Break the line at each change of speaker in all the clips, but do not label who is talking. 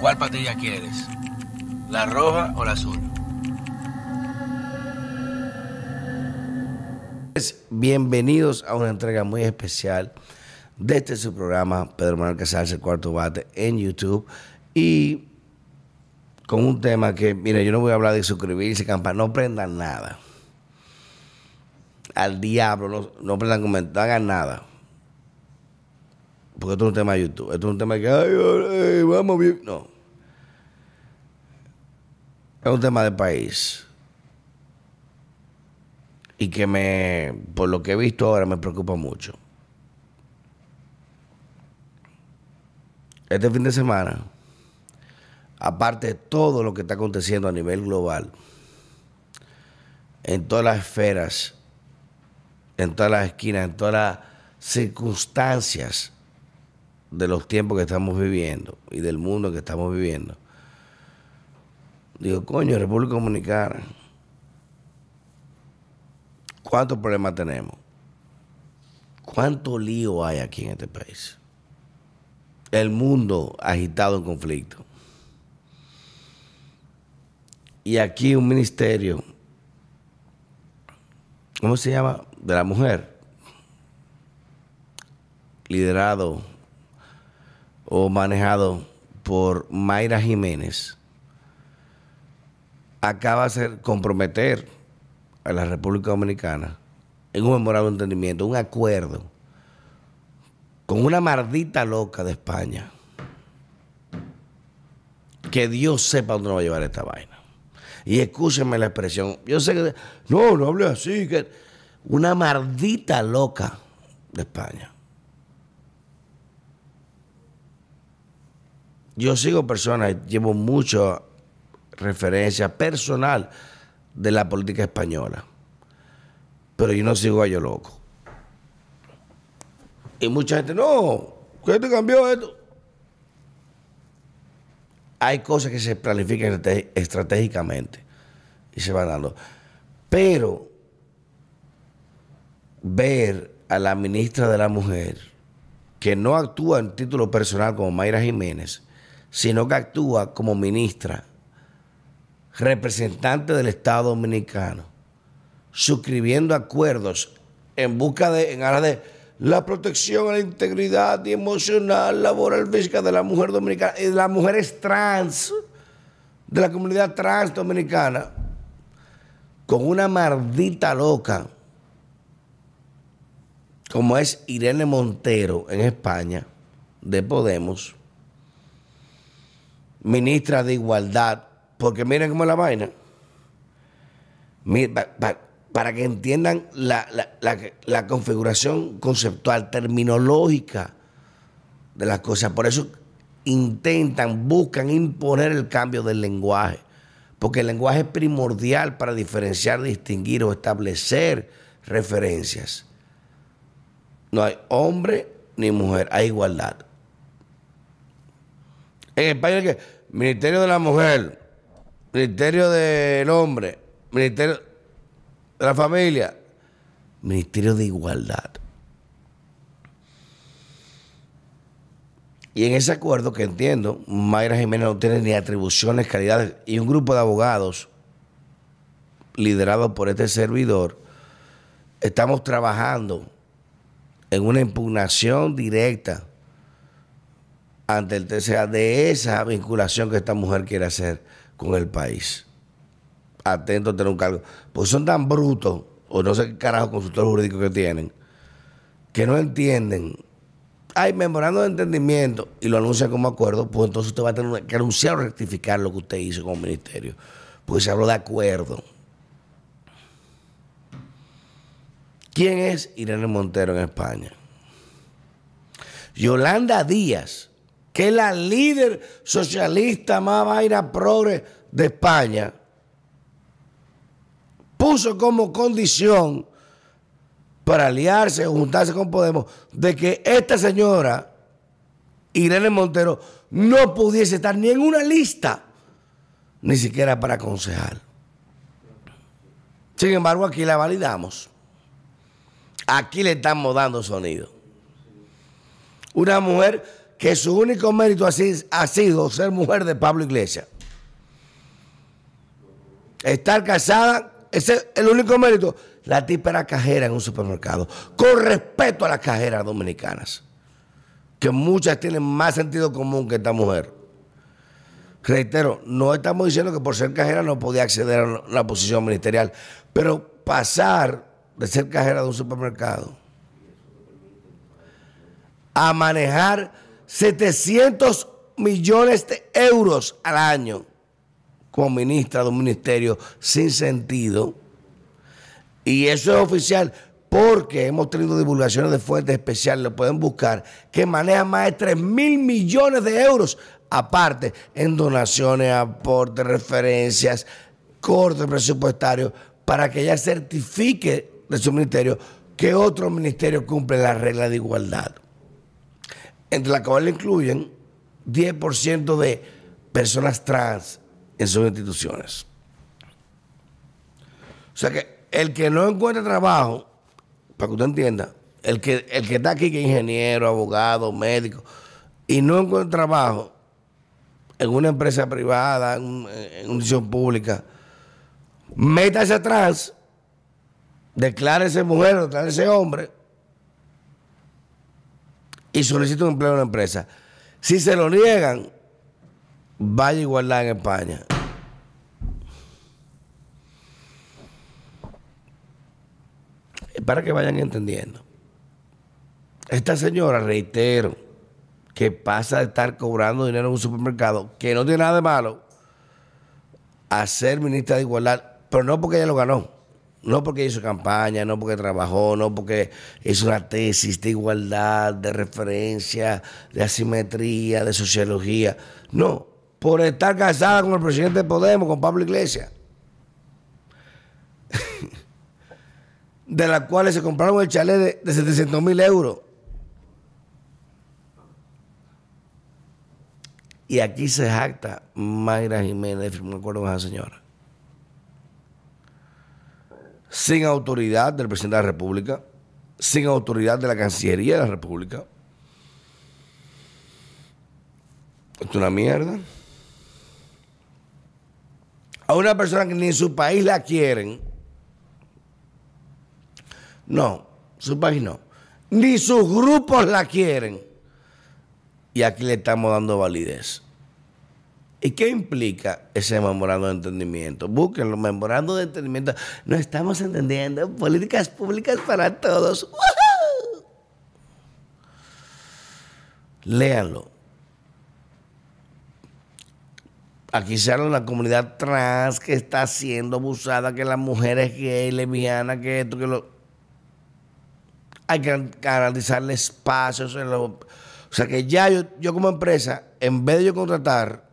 ¿Cuál patilla quieres? ¿La roja o la azul? Bienvenidos a una entrega muy especial de este su programa, Pedro Manuel Casals, el cuarto bate, en YouTube. Y con un tema que, mire, yo no voy a hablar de suscribirse, campana, no prendan nada. Al diablo, no, no prendan comentar, hagan nada. Porque esto es un tema de YouTube. Esto es un tema que, ay, ay, vamos bien. No. Es un tema de país. Y que me, por lo que he visto ahora, me preocupa mucho. Este fin de semana, aparte de todo lo que está aconteciendo a nivel global, en todas las esferas, en todas las esquinas, en todas las circunstancias de los tiempos que estamos viviendo y del mundo que estamos viviendo. Digo, coño, República Dominicana, ¿cuántos problemas tenemos? ¿Cuánto lío hay aquí en este país? El mundo agitado en conflicto. Y aquí un ministerio, ¿cómo se llama? De la mujer, liderado o manejado por Mayra Jiménez, acaba de comprometer a la República Dominicana en un memorado de entendimiento, un acuerdo con una maldita loca de España. Que Dios sepa dónde va a llevar esta vaina. Y escúchenme la expresión. Yo sé que. No, no hable así. Que una maldita loca de España. Yo sigo personas, llevo mucha referencia personal de la política española, pero yo no sigo a yo loco. Y mucha gente, no, ¿qué te cambió esto? Hay cosas que se planifican estratégicamente y se van dando. Pero ver a la ministra de la Mujer que no actúa en título personal como Mayra Jiménez, sino que actúa como ministra, representante del Estado Dominicano, suscribiendo acuerdos en busca de, en aras de la protección a la integridad y emocional, laboral, física de la mujer dominicana y de las mujeres trans, de la comunidad trans dominicana, con una maldita loca, como es Irene Montero en España, de Podemos, ministra de Igualdad, porque miren cómo es la vaina. Para que entiendan la, configuración conceptual, terminológica de las cosas. Por eso intentan, buscan imponer el cambio del lenguaje. Porque el lenguaje es primordial para diferenciar, distinguir o establecer referencias. No hay hombre ni mujer, hay igualdad. En España, ¿qué? Ministerio de la Mujer, Ministerio del Hombre, Ministerio de la Familia, Ministerio de Igualdad. Y en ese acuerdo que entiendo, Mayra Jiménez no tiene ni atribuciones, calidades, y un grupo de abogados liderado por este servidor, estamos trabajando en una impugnación directa ante el TCA de esa vinculación que esta mujer quiere hacer con el país. Atento a tener un cargo. Pues son tan brutos, o no sé qué carajo consultor jurídico que tienen, que no entienden. Hay memorando de entendimiento y lo anuncian como acuerdo, pues entonces usted va a tener que anunciar o rectificar lo que usted hizo como ministerio. Porque se habló de acuerdo. ¿Quién es Irene Montero en España? Yolanda Díaz que es la líder socialista más vaina progre de España, puso como condición para aliarse o juntarse con Podemos de que esta señora, Irene Montero, no pudiese estar ni en una lista, ni siquiera para aconsejar. Sin embargo, aquí la validamos. Aquí le estamos dando sonido. Una mujer que su único mérito ha sido ser mujer de Pablo Iglesias. Estar casada, ese es el único mérito. La tipa era cajera en un supermercado, con respeto a las cajeras dominicanas, que muchas tienen más sentido común que esta mujer. Reitero, no estamos diciendo que por ser cajera no podía acceder a la posición ministerial, pero pasar de ser cajera de un supermercado a manejar 700 millones de euros al año como ministra de un ministerio sin sentido. Y eso es oficial porque hemos tenido divulgaciones de fuentes especiales, lo pueden buscar, que maneja más de 3 mil millones de euros aparte en donaciones, aportes, referencias, cortes presupuestarios, para que ella certifique de su ministerio que otros ministerios cumplen la regla de igualdad. Entre la cual incluyen 10% de personas trans en sus instituciones. O sea que el que no encuentra trabajo, para que usted entienda, el que, el que está aquí, que es ingeniero, abogado, médico, y no encuentra trabajo, en una empresa privada, en, una institución pública, métase atrás, declárese mujer declárese hombre y solicite un empleo en una empresa. Si se lo niegan, vaya igualdad en España. Para que vayan entendiendo. Esta señora, reitero, que pasa de estar cobrando dinero en un supermercado, que no tiene nada de malo, a ser ministra de Igualdad, pero no porque ella lo ganó, no porque hizo campaña, no porque trabajó, no porque hizo una tesis de igualdad, de referencia, de asimetría, de sociología, no, por estar casada con el presidente de Podemos, con Pablo Iglesias. de las cuales se compraron el chalet de, de 700 mil euros. Y aquí se jacta Mayra Jiménez, me acuerdo con esa señora. Sin autoridad del presidente de la República, sin autoridad de la Cancillería de la República. Esto es una mierda. A una persona que ni su país la quieren. No, su país no. Ni sus grupos la quieren y aquí le estamos dando validez. ¿Y qué implica ese memorando de entendimiento? Busquen los memorandos de entendimiento. No estamos entendiendo políticas públicas para todos. Léanlo. Aquí se habla de una comunidad trans que está siendo abusada, que las mujeres gay, lesbianas, que esto, que lo. Hay que garantizarle espacios o sea que ya yo, como empresa, en vez de yo contratar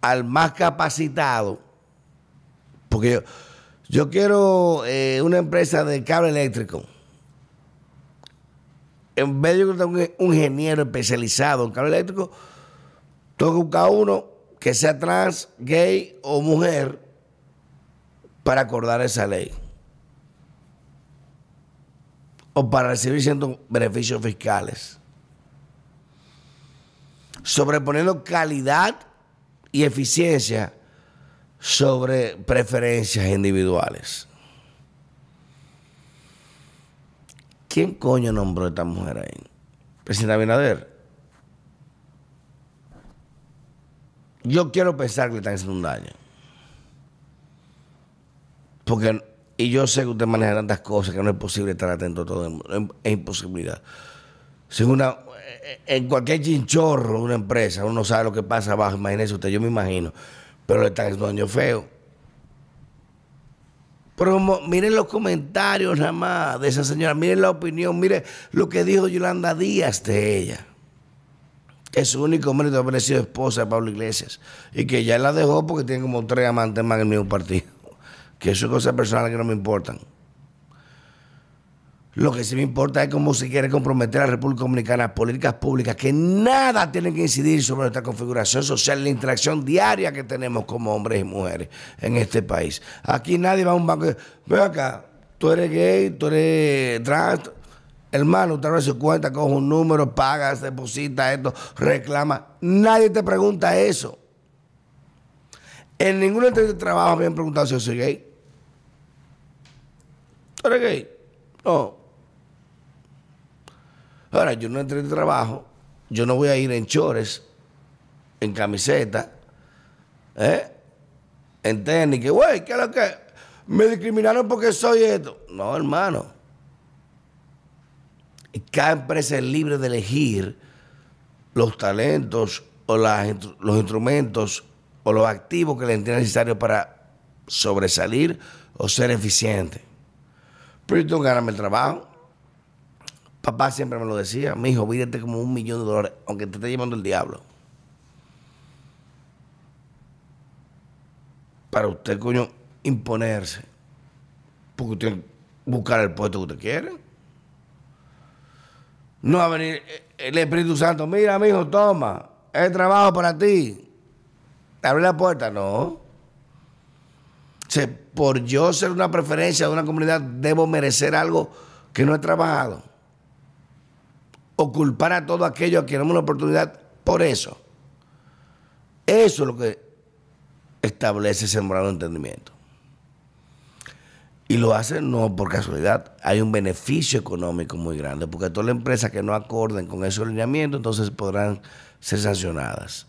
al más capacitado, porque yo, yo quiero eh, una empresa de cable eléctrico, en vez de yo contratar un, ingeniero especializado en cable eléctrico, tengo que buscar uno que sea trans, gay o mujer para acordar esa ley. O para recibir ciertos beneficios fiscales sobreponiendo calidad y eficiencia sobre preferencias individuales. ¿Quién coño nombró a esta mujer ahí? Presidente Abinader. Yo quiero pensar que le están haciendo un daño. Porque, y yo sé que usted maneja tantas cosas que no es posible estar atento a todo. Es imposibilidad. Sin una, en cualquier chinchorro, una empresa, uno sabe lo que pasa abajo, imagínese usted, yo me imagino, pero le están haciendo daño feo. Pero miren los comentarios nada más de esa señora, miren la opinión, miren lo que dijo Yolanda Díaz de ella. Es su único mérito haber sido esposa de Pablo Iglesias. Y que ya la dejó porque tiene como tres amantes más en el mismo partido. Que eso es cosas personales que no me importan. Lo que sí me importa es cómo se quiere comprometer a la República Dominicana a políticas públicas que nada tienen que incidir sobre nuestra configuración social, la interacción diaria que tenemos como hombres y mujeres en este país. Aquí nadie va a un banco ve acá, tú eres gay, tú eres trans, Hermano, usted abre su cuenta, coge un número, paga, deposita esto, reclama. Nadie te pregunta eso. En ninguna entrevista de trabajo me han preguntado si yo soy gay. ¿Tú eres gay? No. Ahora, yo no entrevista de trabajo, yo no voy a ir en chores, en camiseta, ¿eh? en tenis, que, güey, ¿qué es lo que? Me discriminaron porque soy esto. No, hermano. Cada empresa es libre de elegir los talentos o los instrumentos o los activos que le entienda necesario para sobresalir o ser eficiente. Pero yo tengo que ganarme el trabajo. Papá siempre me lo decía, mi hijo, vídete como un millón de dólares, aunque te esté llevando el diablo. Para usted, coño, imponerse. Porque usted buscar el puesto que usted quiere. No va a venir el Espíritu Santo, mira, mi hijo, toma, es trabajo para ti. Abre la puerta, no. por yo ser una preferencia de una comunidad, debo merecer algo que no he trabajado. O culpar a todo aquello a quien una oportunidad por eso. Eso es lo que establece ese morado entendimiento. Y lo hace no por casualidad. Hay un beneficio económico muy grande, porque todas las empresas que no acorden con ese alineamiento, entonces podrán ser sancionadas.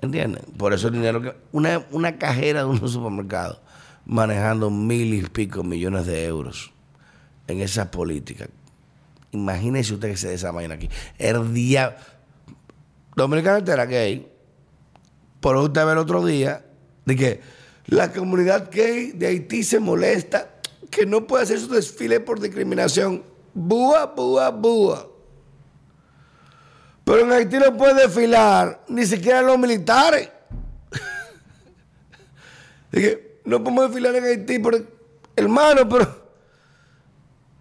¿Entienden? Por eso el dinero que. Una, una cajera de un supermercado manejando mil y pico millones de euros en esa política. Imagínese usted que se desamaina aquí. El día. Dominicana entera gay. Por usted ve el otro día de que la comunidad gay de Haití se molesta que no puede hacer su desfile por discriminación. Búa, búa, búa. Pero en Haití no puede desfilar ni siquiera los militares. Dije, no podemos desfilar en Haití, por, hermano, pero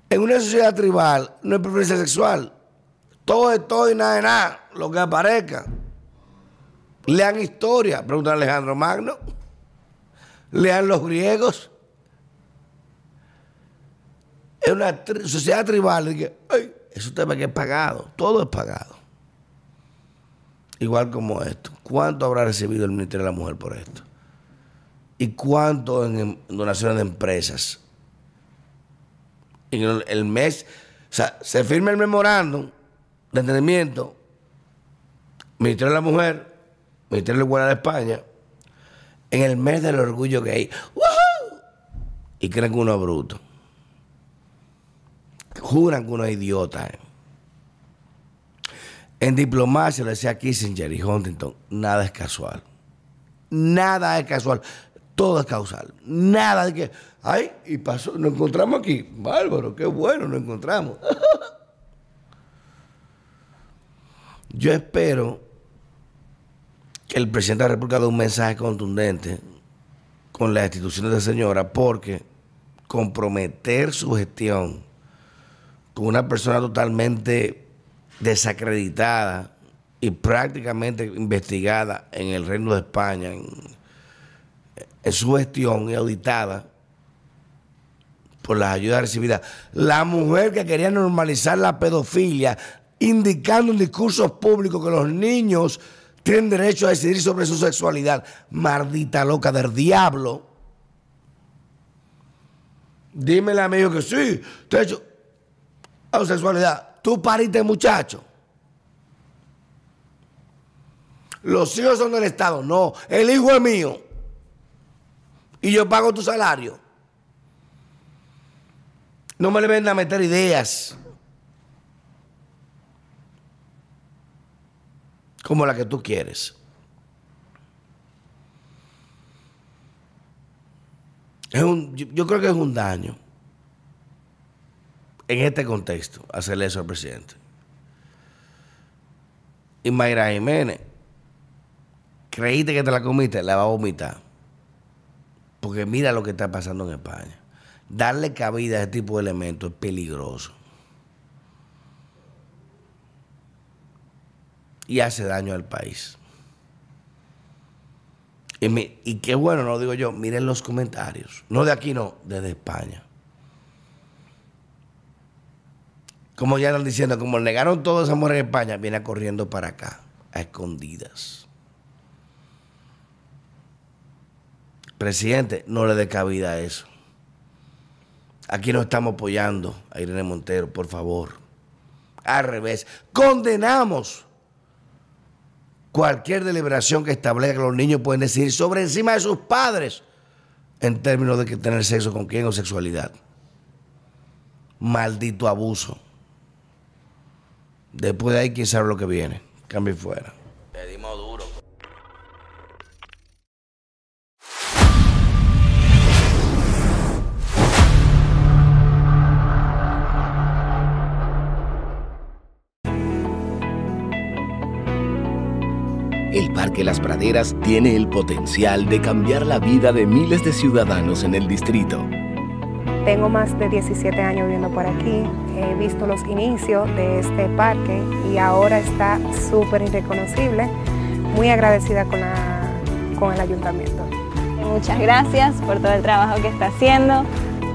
en una sociedad tribal no hay preferencia sexual. Todo es todo y nada de nada, lo que aparezca. Lean historia, pregunta Alejandro Magno. Lean los griegos. Es una sociedad tribal. que, ay, eso tema que es pagado. Todo es pagado. Igual como esto. ¿Cuánto habrá recibido el Ministerio de la Mujer por esto? ¿Y cuánto en donaciones de empresas? En el, mes, o sea, se firma el memorándum de entendimiento, Ministerio de la Mujer, Ministerio de la Igualdad de España, en el mes del orgullo gay. Y creen que uno es bruto. Juran que uno es idiota. En diplomacia, lo decía Kissinger y Huntington, nada es casual. Nada es casual. Todo es causal. Nada de que, ay, y pasó, nos encontramos aquí. Bárbaro, qué bueno, nos encontramos. Yo espero el presidente de la República dé un mensaje contundente con las instituciones de señora, porque comprometer su gestión con una persona totalmente desacreditada y prácticamente investigada en el Reino de España, en, en su gestión y auditada por las ayudas recibidas. La mujer que quería normalizar la pedofilia, indicando en discursos públicos que los niños tienen derecho a decidir sobre su sexualidad. Maldita loca del diablo. Dímele a que sí, te he hecho homosexualidad. Tú pariste muchacho. Los hijos son del Estado. No, el hijo es mío. Y yo pago tu salario. No me le vendan a meter ideas. Como la que tú quieres. Es un, yo, creo que es un daño en este contexto hacerle eso al presidente. Y Mayra Jiménez, creíste que te la comiste, la va a vomitar. Porque mira lo que está pasando en España. Darle cabida a ese tipo de elementos es peligroso. Y hace daño al país. Y, qué bueno, no digo yo, miren los comentarios. No de aquí, no, desde España. como ya están diciendo, como negaron todo ese amor en España, viene corriendo para acá, a escondidas. Presidente, no le dé cabida a eso. Aquí no estamos apoyando a Irene Montero, por favor. Al revés, condenamos cualquier deliberación que establezca que los niños pueden decidir sobre encima de sus padres en términos de que tener sexo con quién o sexualidad. Maldito abuso. Después de ahí, quién sabe lo que viene. Cambio fuera.
El Parque Las Praderas tiene el potencial de cambiar la vida de miles de ciudadanos en el distrito.
Tengo más de 17 años viviendo por aquí, he visto los inicios de este parque y ahora está súper irreconocible. Muy agradecida con, con el ayuntamiento.
Muchas gracias por todo el trabajo que está haciendo.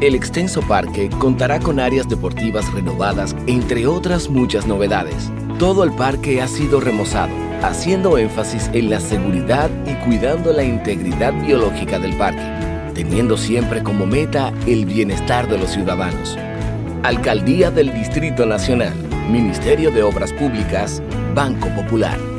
El extenso parque contará con áreas deportivas renovadas, entre otras muchas novedades. Todo el parque ha sido remozado, haciendo énfasis en la seguridad y cuidando la integridad biológica del parque teniendo siempre como meta el bienestar de los ciudadanos. Alcaldía del Distrito Nacional, Ministerio de Obras Públicas, Banco Popular.